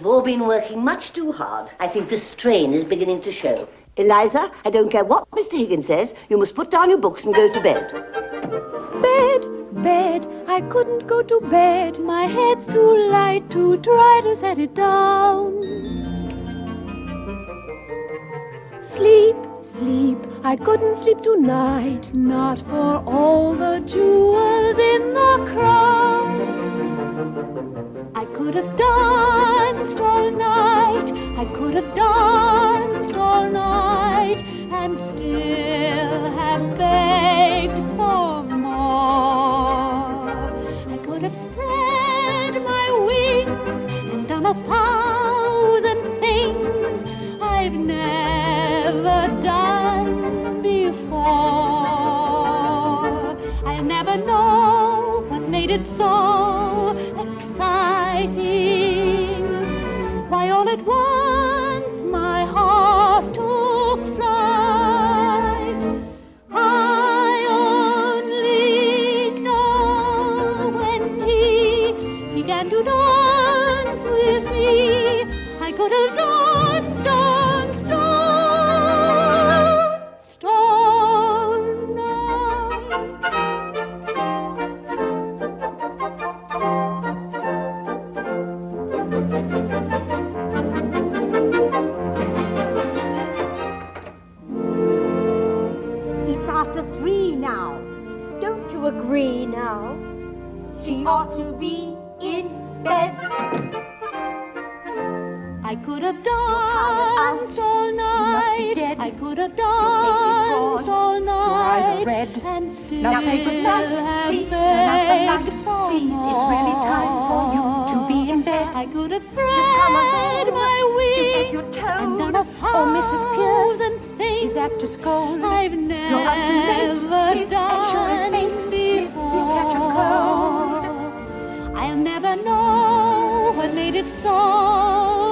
You've all been working much too hard. I think the strain is beginning to show. Eliza, I don't care what Mr. Higgins says. You must put down your books and go to bed. Bed, bed, I couldn't go to bed. My head's too light to try to set it down. Sleep, sleep, I couldn't sleep tonight. Not for all the jewels in the crown. I could have done. I could have danced all night and still have begged for more. I could have spread my wings and done a thousand things I've never done before. I'll never know what made it so exciting. Now? She ought to be in bed. I could have danced all night. I could have danced all Your eyes are night. red. And still Now say good night. Please turn out the light. Please, it's really time for you to be in bed. I could have spread my to wings beg your and toad. done a Oh, Mrs. Pierce is apt to scold. I've You're up too late. never His done sure as fate world. I'll never know what made it so.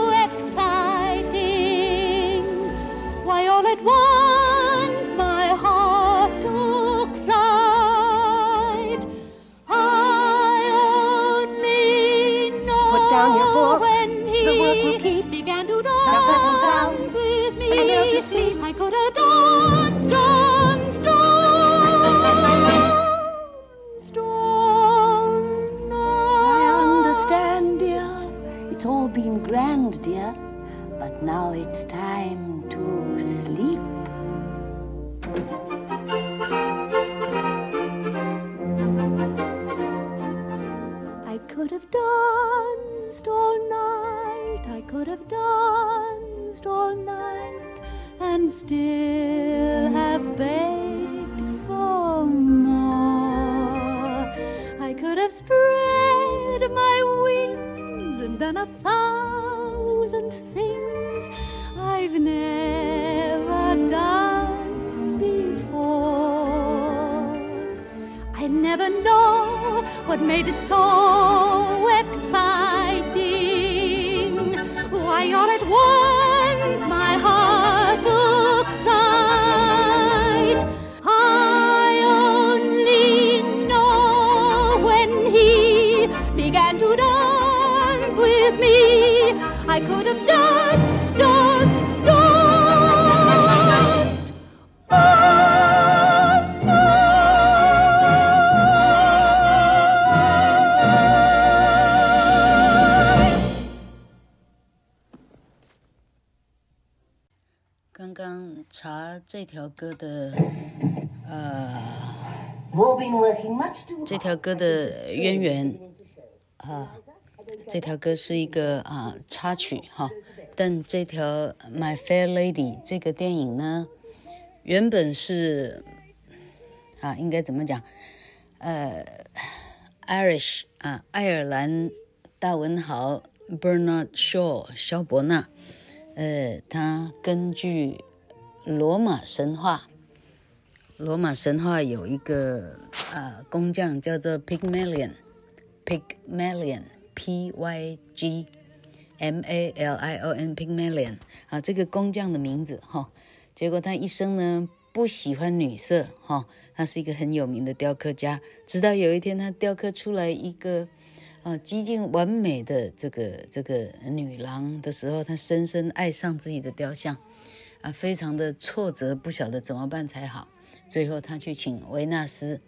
Still have begged for more. I could have spread my wings and done a thousand things I've never done before. I never know what made it so exciting. Why all at once I could have danced, danced, danced. all night. 刚刚查这条歌的，呃， You've all been working much too hard. 这条歌的渊源啊， 这条歌是一个啊插曲哈，但这条《My Fair Lady》这个电影呢，原本是啊，应该怎么讲？呃，Irish 啊，爱尔兰大文豪 Bernard Shaw 萧伯纳，呃，他根据罗马神话。罗马神话有一个啊工匠叫做 Pygmalion，Pygmalion Pygmalion，Pygmalion，P Y G M A L I O N，Pygmalion 啊，这个工匠的名字哈、哦。结果他一生呢不喜欢女色哈、哦，他是一个很有名的雕刻家。直到有一天，他雕刻出来一个啊、几近完美的这个这个女郎的时候，他深深爱上自己的雕像，啊，非常的挫折，不晓得怎么办才好。最后，他去请维纳斯，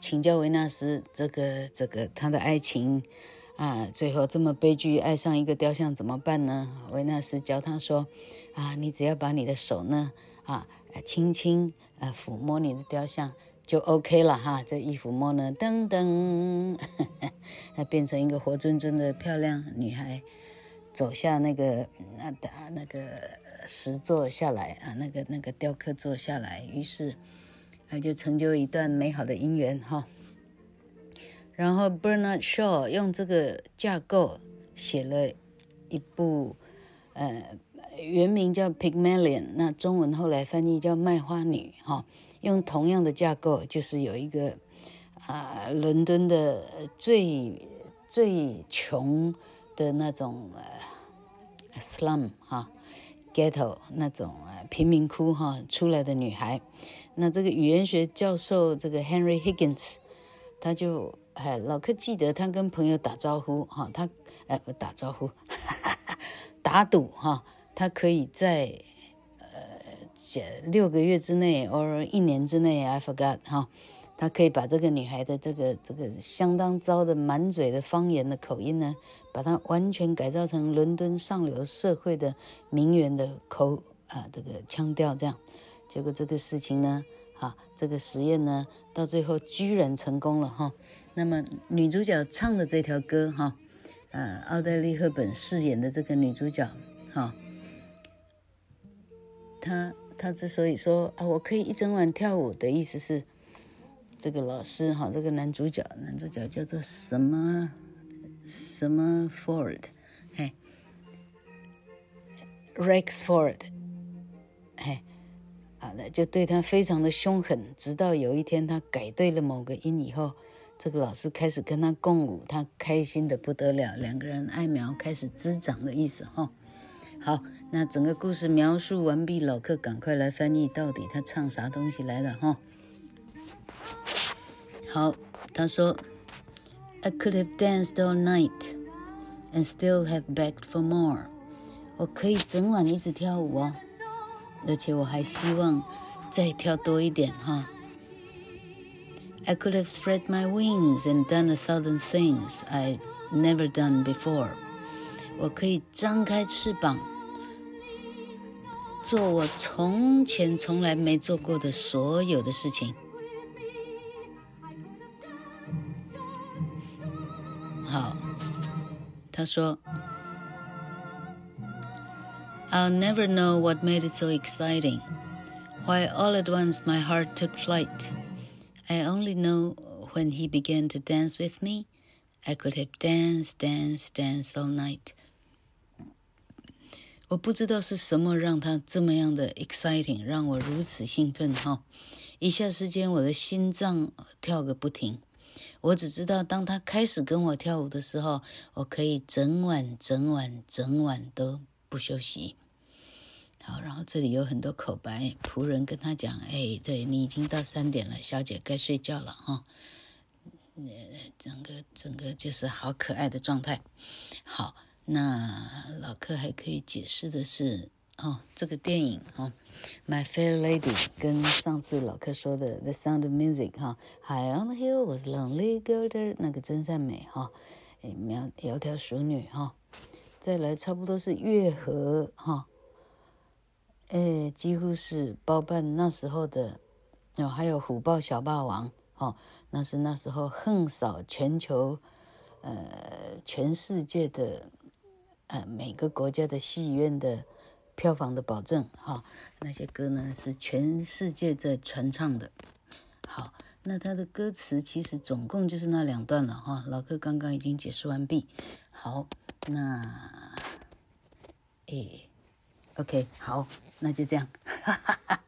请教维纳斯这个这个他的爱情，啊，最后这么悲剧，爱上一个雕像怎么办呢？维纳斯教他说，啊，你只要把你的手呢，啊，轻轻啊抚摸你的雕像。就 OK 了哈，这一抚摸呢，噔噔，她变成一个活生生的漂亮女孩，走下那个那的那个石座下来啊，那个那个雕刻座下来，于是她就成就一段美好的姻缘哈。然后 Bernard Shaw 用这个架构写了一部，呃，原名叫 Pygmalion，那中文后来翻译叫卖花女哈。用同样的架构，就是有一个啊、伦敦的最最穷的那种呃 slum 哈，ghetto 那种啊贫民窟哈出来的女孩。那这个语言学教授这个 Henry Higgins，他就哎老克记得他跟朋友打招呼哈，他哎不打招呼，哈哈哈，打赌哈，他可以在呃。六个月之内，或一年之内，I forgot 哈，他可以把这个女孩的这个这个相当糟的满嘴的方言的口音呢，把它完全改造成伦敦上流社会的名媛的口啊，这个腔调这样。结果这个事情呢，好，这个实验呢，到最后居然成功了哈。那么女主角唱的这条歌哈，呃，奥黛丽·赫本饰演的这个女主角哈，她。他之所以说啊，我可以一整晚跳舞的意思是，这个老师哈，这个男主角，男主角叫做什么什么 Ford，嘿，Rex Ford，好的，就对他非常的凶狠，直到有一天他改对了某个音以后，这个老师开始跟他共舞，他开心的不得了，两个人爱苗开始滋长的意思哈。好，那整个故事描述完毕，老克赶快来翻译，到底他唱啥东西来的哈？好，他说：“I could have danced all night and still have begged for more。”我可以整晚一直跳舞哦，而且我还希望再跳多一点哈。I could have spread my wings and done a thousand things I've never done before。我可以张开翅膀，做我从前从来没做过的所有的事情。好，他说 ：“I'll never know what made it so exciting, why all at once my heart took flight. I only know when he began to dance with me, I could have danced, danced, danced all night.” 我不知道是什么让他这么样的 exciting，让我如此兴奋哈！一下时间我的心脏跳个不停。我只知道，当他开始跟我跳舞的时候，我可以整晚、整晚、整晚都 不休息。好，然后这里有很多口白，仆人跟他讲：“哎，这你已经到三点了，小姐该睡觉了哈。”整个整个就是好可爱的状态。好。那老克还可以解释的是，哦，这个电影哦，《My Fair Lady》跟上次老克说的《The Sound of Music》哈，《High on the Hill Was Lonely Girl》那个真善美哈，哎，苗窈窕淑女哈，再来差不多是月河哈，哎，几乎是包办那时候的，哦，还有虎豹小霸王哦，那是那时候横扫全球，呃，全世界的。呃，每个国家的戏院的票房的保证，哈，那些歌呢是全世界在传唱的。好，那他的歌词其实总共就是那两段了，哈。老哥刚刚已经解释完毕。好，那，诶，OK，好，那就这样。哈哈哈哈。